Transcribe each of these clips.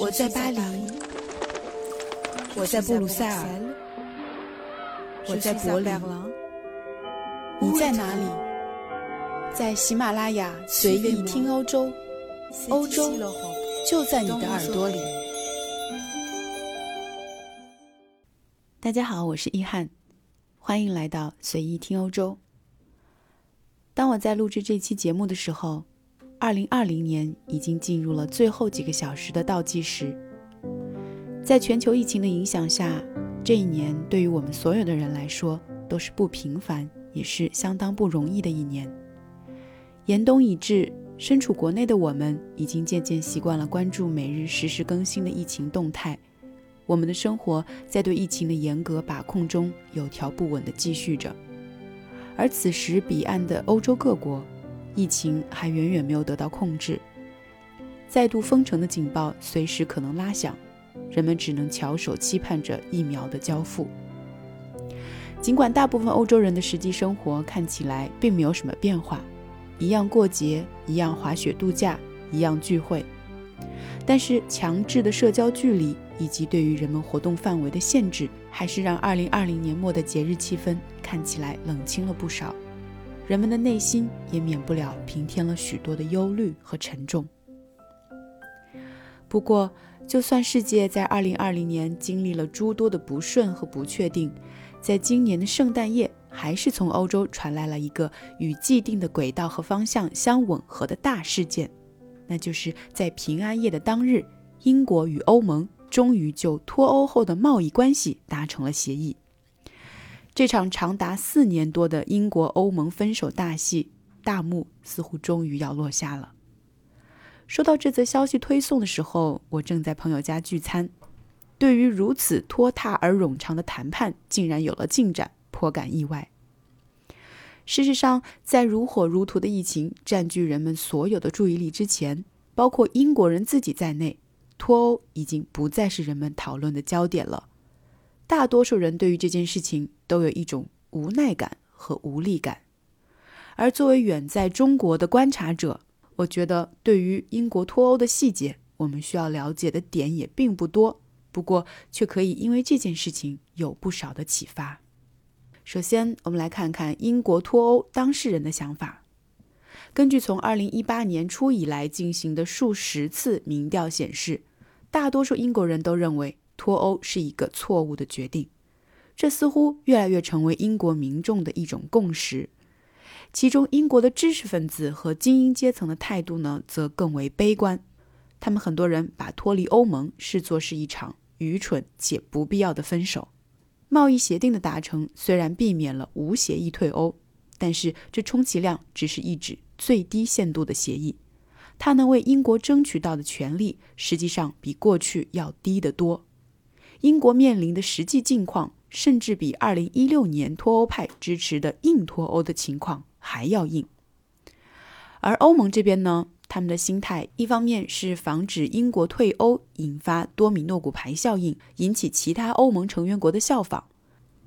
我在巴黎，我在布鲁塞尔，我在柏林，你在哪里？在喜马拉雅随意听欧洲，欧洲就在你的耳朵里。大家好，我是一翰，欢迎来到随意听欧洲。当我在录制这期节目的时候。二零二零年已经进入了最后几个小时的倒计时，在全球疫情的影响下，这一年对于我们所有的人来说都是不平凡，也是相当不容易的一年。严冬已至，身处国内的我们已经渐渐习惯了关注每日实时更新的疫情动态，我们的生活在对疫情的严格把控中有条不紊地继续着。而此时彼岸的欧洲各国。疫情还远远没有得到控制，再度封城的警报随时可能拉响，人们只能翘首期盼着疫苗的交付。尽管大部分欧洲人的实际生活看起来并没有什么变化，一样过节，一样滑雪度假，一样聚会，但是强制的社交距离以及对于人们活动范围的限制，还是让2020年末的节日气氛看起来冷清了不少。人们的内心也免不了平添了许多的忧虑和沉重。不过，就算世界在2020年经历了诸多的不顺和不确定，在今年的圣诞夜，还是从欧洲传来了一个与既定的轨道和方向相吻合的大事件，那就是在平安夜的当日，英国与欧盟终于就脱欧后的贸易关系达成了协议。这场长达四年多的英国欧盟分手大戏大幕似乎终于要落下了。收到这则消息推送的时候，我正在朋友家聚餐，对于如此拖沓而冗长的谈判竟然有了进展，颇感意外。事实上，在如火如荼的疫情占据人们所有的注意力之前，包括英国人自己在内，脱欧已经不再是人们讨论的焦点了。大多数人对于这件事情都有一种无奈感和无力感，而作为远在中国的观察者，我觉得对于英国脱欧的细节，我们需要了解的点也并不多。不过，却可以因为这件事情有不少的启发。首先，我们来看看英国脱欧当事人的想法。根据从2018年初以来进行的数十次民调显示，大多数英国人都认为。脱欧是一个错误的决定，这似乎越来越成为英国民众的一种共识。其中，英国的知识分子和精英阶层的态度呢，则更为悲观。他们很多人把脱离欧盟视作是一场愚蠢且不必要的分手。贸易协定的达成虽然避免了无协议退欧，但是这充其量只是一纸最低限度的协议，它能为英国争取到的权利，实际上比过去要低得多。英国面临的实际境况，甚至比2016年脱欧派支持的硬脱欧的情况还要硬。而欧盟这边呢，他们的心态一方面是防止英国退欧引发多米诺骨牌效应，引起其他欧盟成员国的效仿；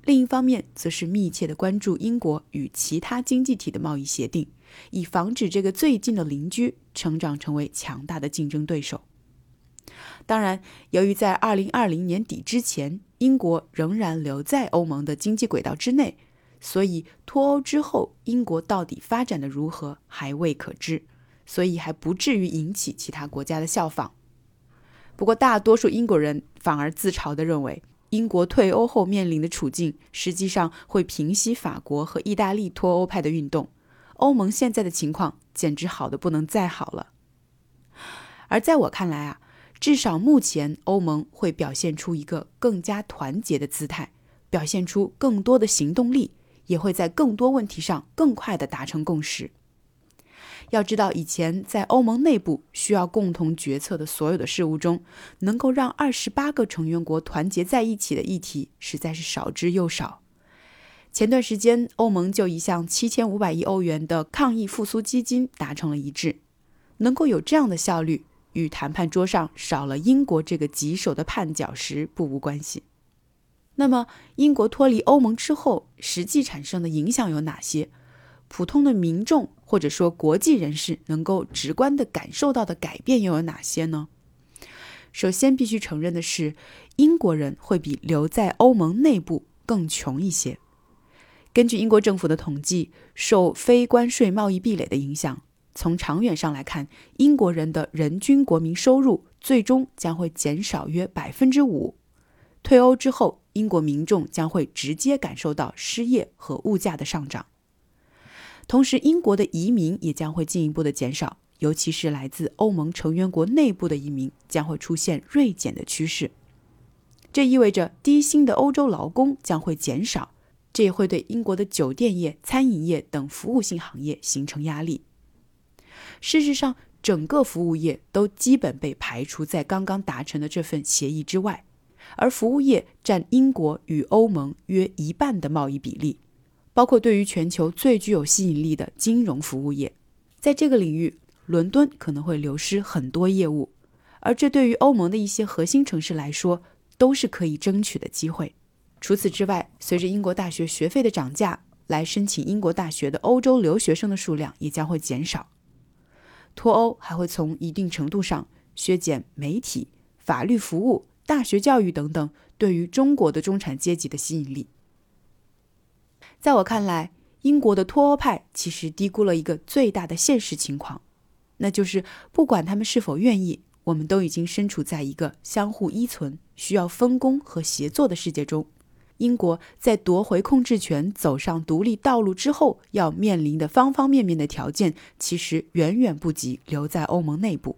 另一方面，则是密切的关注英国与其他经济体的贸易协定，以防止这个最近的邻居成长成为强大的竞争对手。当然，由于在二零二零年底之前，英国仍然留在欧盟的经济轨道之内，所以脱欧之后，英国到底发展的如何还未可知，所以还不至于引起其他国家的效仿。不过，大多数英国人反而自嘲地认为，英国退欧后面临的处境，实际上会平息法国和意大利脱欧派的运动。欧盟现在的情况简直好的不能再好了。而在我看来啊。至少目前，欧盟会表现出一个更加团结的姿态，表现出更多的行动力，也会在更多问题上更快地达成共识。要知道，以前在欧盟内部需要共同决策的所有的事物中，能够让二十八个成员国团结在一起的议题实在是少之又少。前段时间，欧盟就一项七千五百亿欧元的抗疫复苏基金达成了一致，能够有这样的效率。与谈判桌上少了英国这个棘手的绊脚石不无关系。那么，英国脱离欧盟之后，实际产生的影响有哪些？普通的民众或者说国际人士能够直观的感受到的改变又有哪些呢？首先必须承认的是，英国人会比留在欧盟内部更穷一些。根据英国政府的统计，受非关税贸易壁垒的影响，从长远上来看，英国人的人均国民收入最终将会减少约百分之五。退欧之后，英国民众将会直接感受到失业和物价的上涨。同时，英国的移民也将会进一步的减少。尤其是来自欧盟成员国内部的移民将会出现锐减的趋势，这意味着低薪的欧洲劳工将会减少，这也会对英国的酒店业、餐饮业等服务性行业形成压力。事实上，整个服务业都基本被排除在刚刚达成的这份协议之外，而服务业占英国与欧盟约一半的贸易比例，包括对于全球最具有吸引力的金融服务业，在这个领域。伦敦可能会流失很多业务，而这对于欧盟的一些核心城市来说都是可以争取的机会。除此之外，随着英国大学学费的涨价，来申请英国大学的欧洲留学生的数量也将会减少。脱欧还会从一定程度上削减媒体、法律服务、大学教育等等对于中国的中产阶级的吸引力。在我看来，英国的脱欧派其实低估了一个最大的现实情况。那就是，不管他们是否愿意，我们都已经身处在一个相互依存、需要分工和协作的世界中。英国在夺回控制权、走上独立道路之后，要面临的方方面面的条件，其实远远不及留在欧盟内部。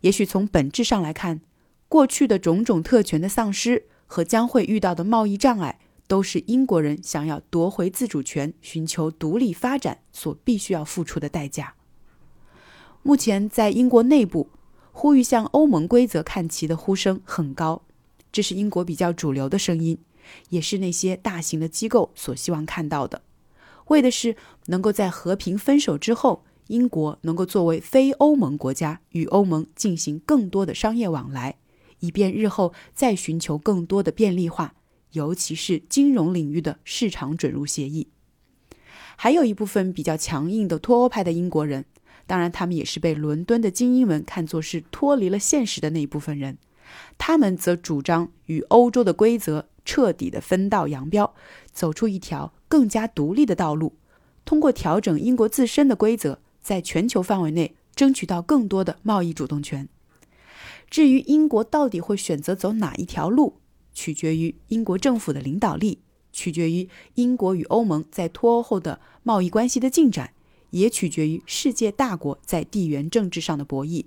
也许从本质上来看，过去的种种特权的丧失和将会遇到的贸易障碍，都是英国人想要夺回自主权、寻求独立发展所必须要付出的代价。目前，在英国内部，呼吁向欧盟规则看齐的呼声很高，这是英国比较主流的声音，也是那些大型的机构所希望看到的，为的是能够在和平分手之后，英国能够作为非欧盟国家与欧盟进行更多的商业往来，以便日后再寻求更多的便利化，尤其是金融领域的市场准入协议。还有一部分比较强硬的脱欧派的英国人。当然，他们也是被伦敦的精英们看作是脱离了现实的那一部分人。他们则主张与欧洲的规则彻底的分道扬镳，走出一条更加独立的道路，通过调整英国自身的规则，在全球范围内争取到更多的贸易主动权。至于英国到底会选择走哪一条路，取决于英国政府的领导力，取决于英国与欧盟在脱欧后的贸易关系的进展。也取决于世界大国在地缘政治上的博弈。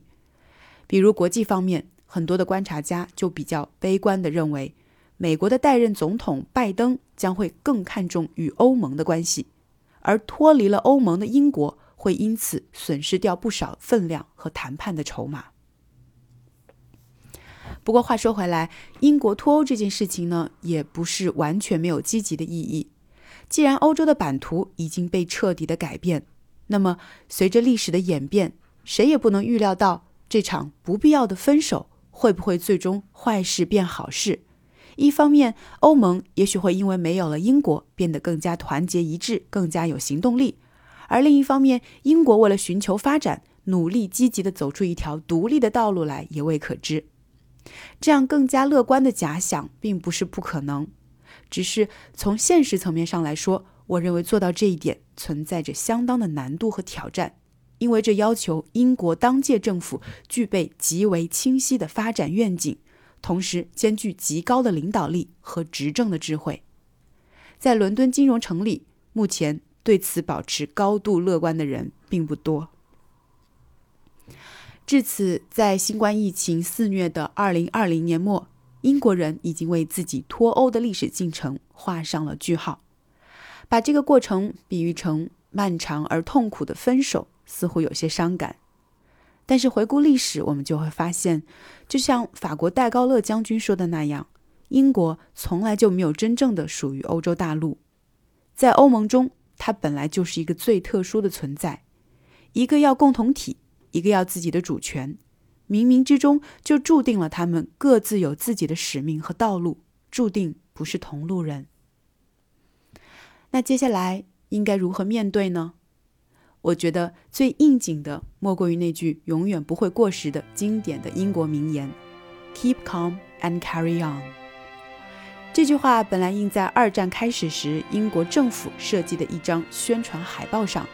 比如国际方面，很多的观察家就比较悲观地认为，美国的代任总统拜登将会更看重与欧盟的关系，而脱离了欧盟的英国会因此损失掉不少分量和谈判的筹码。不过话说回来，英国脱欧这件事情呢，也不是完全没有积极的意义。既然欧洲的版图已经被彻底的改变，那么，随着历史的演变，谁也不能预料到这场不必要的分手会不会最终坏事变好事。一方面，欧盟也许会因为没有了英国变得更加团结一致，更加有行动力；而另一方面，英国为了寻求发展，努力积极地走出一条独立的道路来也未可知。这样更加乐观的假想并不是不可能，只是从现实层面上来说。我认为做到这一点存在着相当的难度和挑战，因为这要求英国当届政府具备极为清晰的发展愿景，同时兼具极高的领导力和执政的智慧。在伦敦金融城里，目前对此保持高度乐观的人并不多。至此，在新冠疫情肆虐的2020年末，英国人已经为自己脱欧的历史进程画上了句号。把这个过程比喻成漫长而痛苦的分手，似乎有些伤感。但是回顾历史，我们就会发现，就像法国戴高乐将军说的那样，英国从来就没有真正的属于欧洲大陆。在欧盟中，它本来就是一个最特殊的存在，一个要共同体，一个要自己的主权，冥冥之中就注定了他们各自有自己的使命和道路，注定不是同路人。那接下来应该如何面对呢？我觉得最应景的莫过于那句永远不会过时的经典的英国名言：“ Keep calm and carry on。这句话本来印在二战开始时英国政府设计的一张宣传海报上，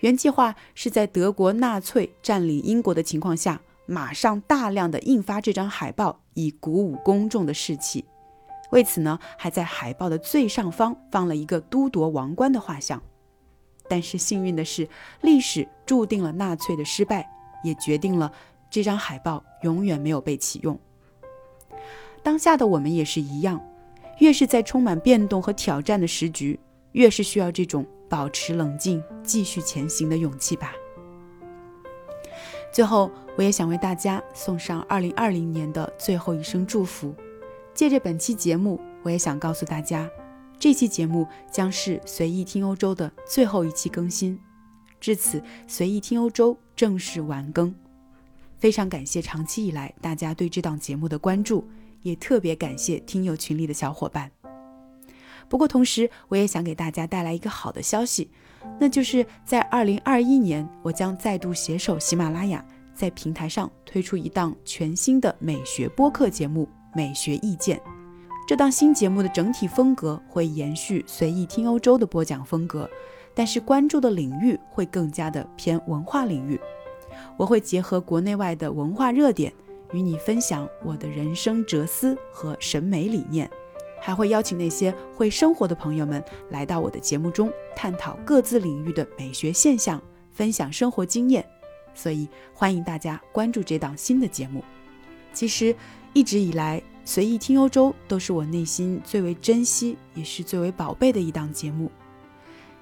原计划是在德国纳粹占领英国的情况下，马上大量的印发这张海报，以鼓舞公众的士气。为此呢，还在海报的最上方放了一个都铎王冠的画像。但是幸运的是，历史注定了纳粹的失败，也决定了这张海报永远没有被启用。当下的我们也是一样。越是在充满变动和挑战的时局，越是需要这种保持冷静、继续前行的勇气吧。最后，我也想为大家送上2020年的最后一声祝福。借着本期节目，我也想告诉大家，这期节目将是随意听欧洲的最后一期更新。至此，随意听欧洲正式完更。非常感谢长期以来大家对这档节目的关注。也特别感谢听友群里的小伙伴。不过，同时我也想给大家带来一个好的消息，那就是在二零二一年，我将再度携手喜马拉雅，在平台上推出一档全新的美学播客节目《美学意见》。这档新节目的整体风格会延续随意听欧洲的播讲风格，但是关注的领域会更加的偏文化领域。我会结合国内外的文化热点。与你分享我的人生哲思和审美理念，还会邀请那些会生活的朋友们来到我的节目中，探讨各自领域的美学现象，分享生活经验。所以欢迎大家关注这档新的节目。其实一直以来，随意听欧洲都是我内心最为珍惜，也是最为宝贝的一档节目。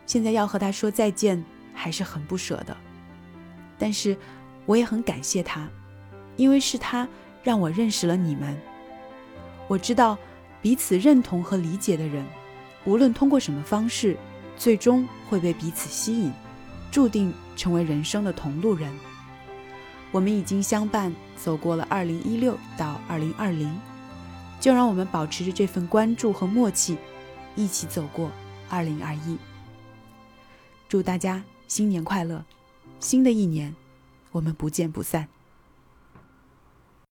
现在要和他说再见，还是很不舍的。但是我也很感谢他。因为是他让我认识了你们，我知道彼此认同和理解的人，无论通过什么方式，最终会被彼此吸引，注定成为人生的同路人。我们已经相伴走过了2016到2020，就让我们保持着这份关注和默契，一起走过二零二一。祝大家新年快乐！新的一年，我们不见不散。